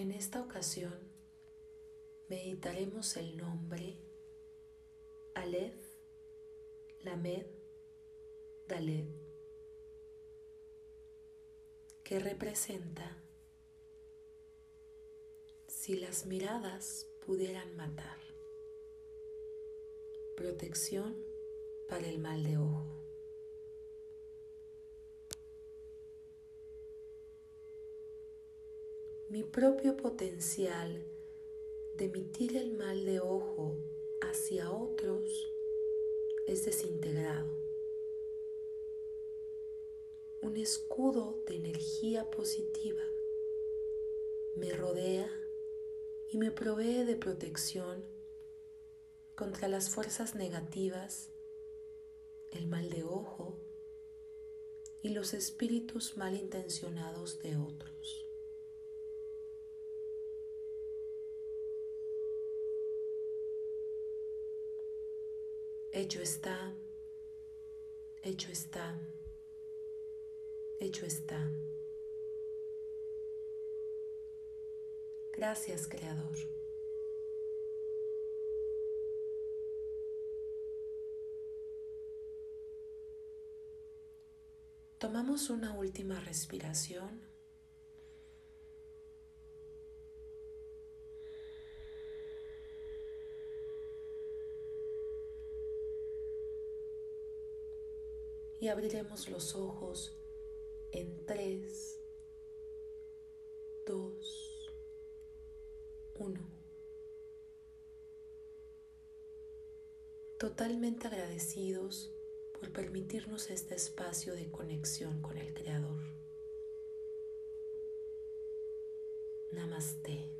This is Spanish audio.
En esta ocasión meditaremos el nombre Aleph, Lamed, Dalet que representa si las miradas pudieran matar. Protección para el mal de ojo. Mi propio potencial de emitir el mal de ojo hacia otros es desintegrado un escudo de energía positiva me rodea y me provee de protección contra las fuerzas negativas, el mal de ojo y los espíritus malintencionados de otros. Hecho está, hecho está hecho está. Gracias, Creador. Tomamos una última respiración. Y abriremos los ojos en 3, 2, 1. Totalmente agradecidos por permitirnos este espacio de conexión con el Creador. Namaste.